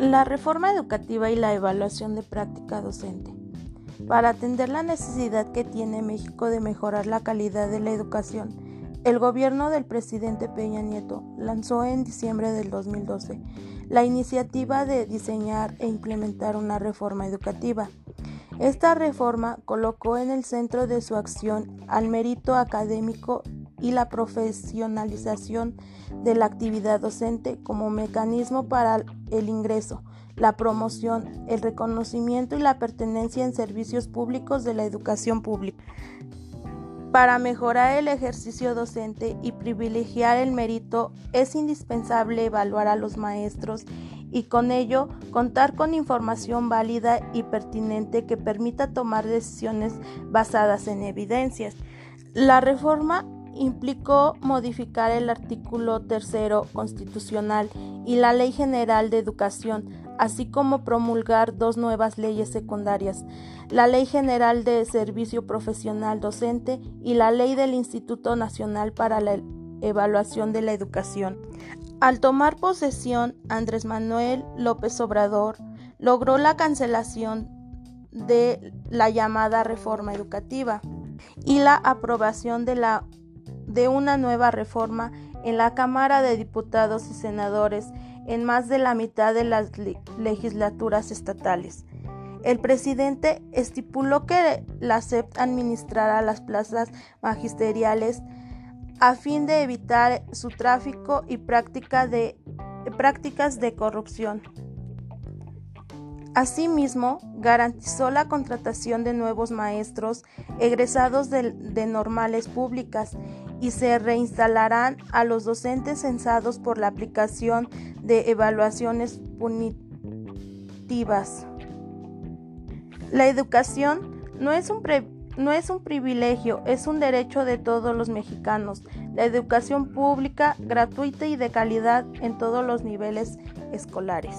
La reforma educativa y la evaluación de práctica docente. Para atender la necesidad que tiene México de mejorar la calidad de la educación, el gobierno del presidente Peña Nieto lanzó en diciembre del 2012 la iniciativa de diseñar e implementar una reforma educativa. Esta reforma colocó en el centro de su acción al mérito académico y la profesionalización de la actividad docente como mecanismo para el ingreso, la promoción, el reconocimiento y la pertenencia en servicios públicos de la educación pública. Para mejorar el ejercicio docente y privilegiar el mérito es indispensable evaluar a los maestros y con ello contar con información válida y pertinente que permita tomar decisiones basadas en evidencias. La reforma implicó modificar el artículo tercero constitucional y la Ley General de Educación, así como promulgar dos nuevas leyes secundarias, la Ley General de Servicio Profesional Docente y la Ley del Instituto Nacional para la Evaluación de la Educación. Al tomar posesión, Andrés Manuel López Obrador logró la cancelación de la llamada reforma educativa y la aprobación de la de una nueva reforma en la Cámara de Diputados y Senadores en más de la mitad de las legislaturas estatales. El presidente estipuló que la SEP administrará las plazas magisteriales a fin de evitar su tráfico y práctica de, prácticas de corrupción. Asimismo, garantizó la contratación de nuevos maestros egresados de, de normales públicas y se reinstalarán a los docentes censados por la aplicación de evaluaciones punitivas. La educación no es un no es un privilegio, es un derecho de todos los mexicanos. La educación pública, gratuita y de calidad en todos los niveles escolares.